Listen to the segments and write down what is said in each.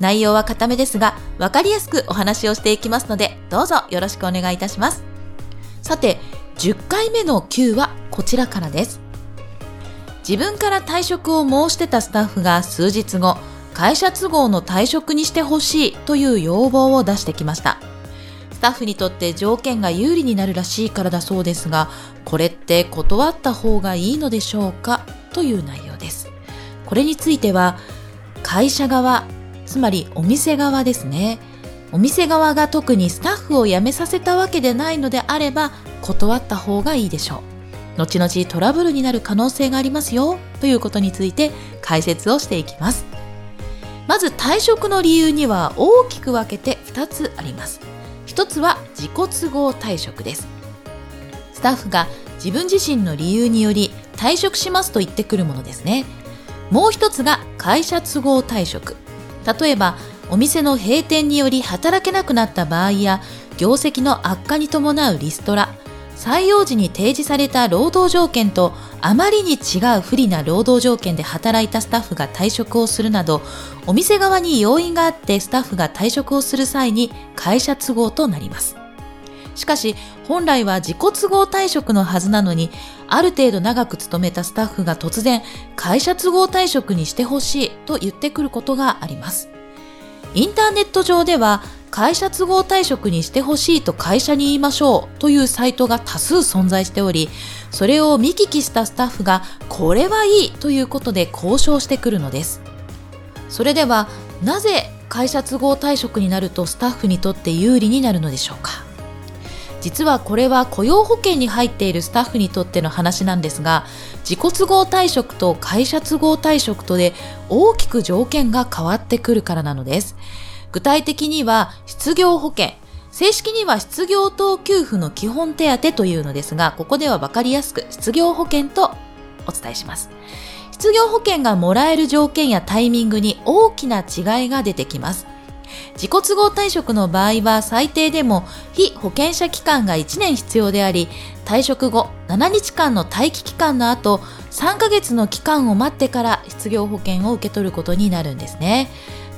内容は固めですが分かりやすくお話をしていきますのでどうぞよろしくお願いいたします。さて10回目の Q はこちらからです。自分から退職を申してたスタッフが数日後会社都合の退職にしてほしいという要望を出してきました。スタッフにとって条件が有利になるらしいからだそうですがこれって断った方がいいのでしょうか？という内容です。これについては会社側つまりお店側ですね。お店側が特にスタッフを辞めさせたわけでないのであれば断った方がいいでしょう。後々トラブルになる可能性がありますよ。ということについて解説をしていきます。まず退職の理由には大きく分けて2つあります。1つは自己都合退職です。スタッフが自分自身の理由により退職しますと言ってくるものですね。もう1つが会社都合退職。例えばお店の閉店により働けなくなった場合や業績の悪化に伴うリストラ採用時に提示された労働条件とあまりに違う不利な労働条件で働いたスタッフが退職をするなどお店側に要因があってスタッフが退職をする際に会社都合となります。しかし本来は自己都合退職のはずなのにある程度長く勤めたスタッフが突然会社都合退職にしてほしいと言ってくることがありますインターネット上では会社都合退職にしてほしいと会社に言いましょうというサイトが多数存在しており、それを見聞きしたスタッフがこれはいいということで交渉してくるのです。それではなぜ会社都合退職になるとスタッフにとって有利になるのでしょうか？実はこれは雇用保険に入っているスタッフにとっての話なんですが自己都合退職と会社都合退職とで大きく条件が変わってくるからなのです具体的には失業保険、正式には失業等給付の基本手当というのですが、ここではわかりやすく失業保険とお伝えします。失業保険がもらえる条件やタイミングに大きな違いが出てきます。自己都合退職の場合は最低でも非保険者期間が1年必要であり、退職後7日間の待機期間の後3ヶ月の期間を待ってから失業保険を受け取ることになるんですね。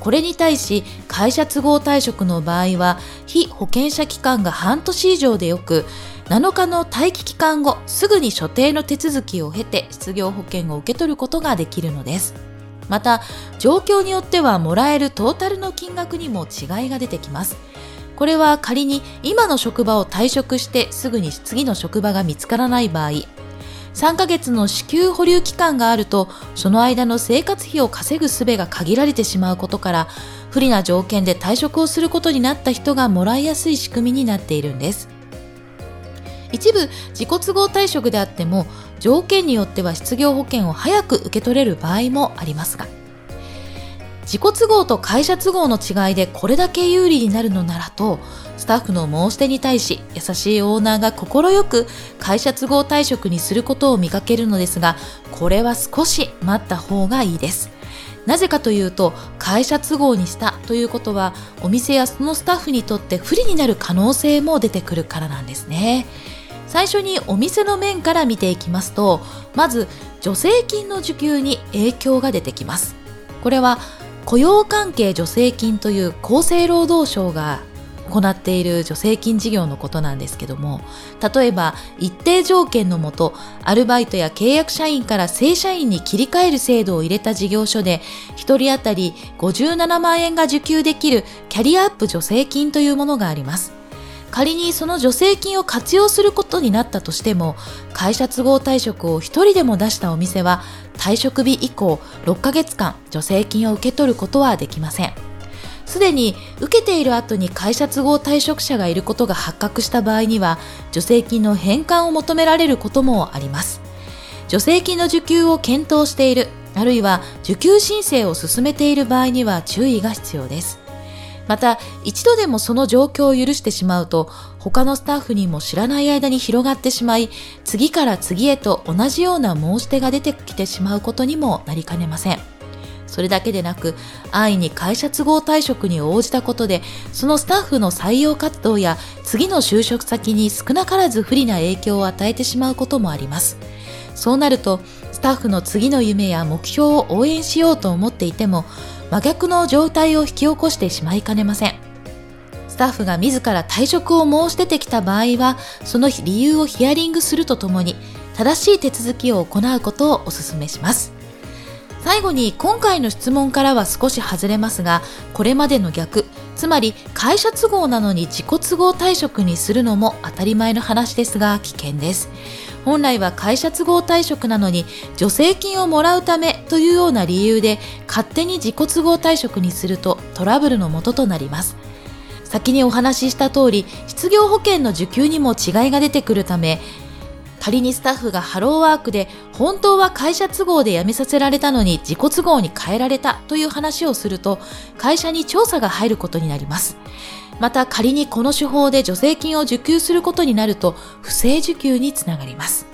これに対し会社都合退職の場合は非保険者期間が半年以上でよく7日の待機期間後すぐに所定の手続きを経て失業保険を受け取ることができるのですまた状況によってはもらえるトータルの金額にも違いが出てきます。これは仮に今の職場を退職してすぐに次の職場が見つからない場合3ヶ月の支給保留期間があるとその間の生活費を稼ぐ術が限られてしまうことから不利な条件で退職をすることになった人がもらいやすい仕組みになっているんです。一部自己都合退職であっても条件によっては失業保険を早く受け取れる場合もありますが自己都合と会社都合の違いでこれだけ有利になるのならとスタッフの申し出に対し優しいオーナーが快く会社都合退職にすることを見かけるのですがこれは少し待った方がいいです。なぜかというと会社都合にしたということはお店やそのスタッフにとって不利になる可能性も出てくるからなんですね。最初にお店の面から見ていきますとまず助成金の受給に影響が出てきます。これは雇用関係助成金という厚生労働省が行っている助成金事業のことなんですけども例えば一定条件のもとアルバイトや契約社員から正社員に切り替える制度を入れた事業所で1人当たり57万円が受給できるキャリアアップ助成金というものがあります。仮にその助成金を活用することになったとしても会社都合退職を1人でも出したお店は退職日以降6ヶ月間助成金を受け取ることはできません。すでに受けている後に会社都合退職者がいることが発覚した場合には助成金の返還を求められることもあります。助成金の受給を検討しているあるいは受給申請を進めている場合には注意が必要です。また、一度でもその状況を許してしまうと、他のスタッフにも知らない間に広がってしまい、次から次へと同じような申し出が出てきてしまうことにもなりかねません。それだけでなく、安易に会社都合退職に応じたことで、そのスタッフの採用活動や次の就職先に少なからず不利な影響を与えてしまうこともあります。そうなると、スタッフの次の夢や目標を応援しようと思っていても、真逆の状態を引き起こしてしまいかねません。スタッフが自ら退職を申し出てきた場合は、その理由をヒアリングするとともに、正しい手続きを行うことをお勧めします。最後に今回の質問からは少し外れますが、これまでの逆、つまり会社都合なのに自己都合退職にするのも当たり前の話ですが危険です。本来は会社都合退職なのに助成金をもらうためというような理由で勝手に自己都合退職にするとトラブルのもととなります。先にお話しした通り、失業保険の受給にも違いが出てくるため、仮にスタッフがハローワークで本当は会社都合で辞めさせられたのに自己都合に変えられたという話をすると会社に調査が入ることになります。また仮にこの手法で助成金を受給することになると不正受給につながります。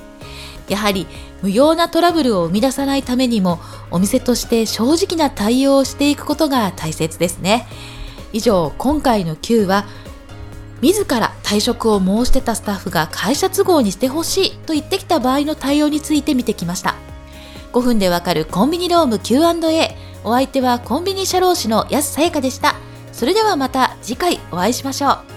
やはり無用なトラブルを生み出さないためにもお店として正直な対応をしていくことが大切ですね。以上、今回の Q は自ら退職を申し出たスタッフが会社都合にしてほしいと言ってきた場合の対応について見てきました。5分でわかるコンビニローム Q&A。お相手はコンビニ社労士の安さやかでした。それではまた次回お会いしましょう。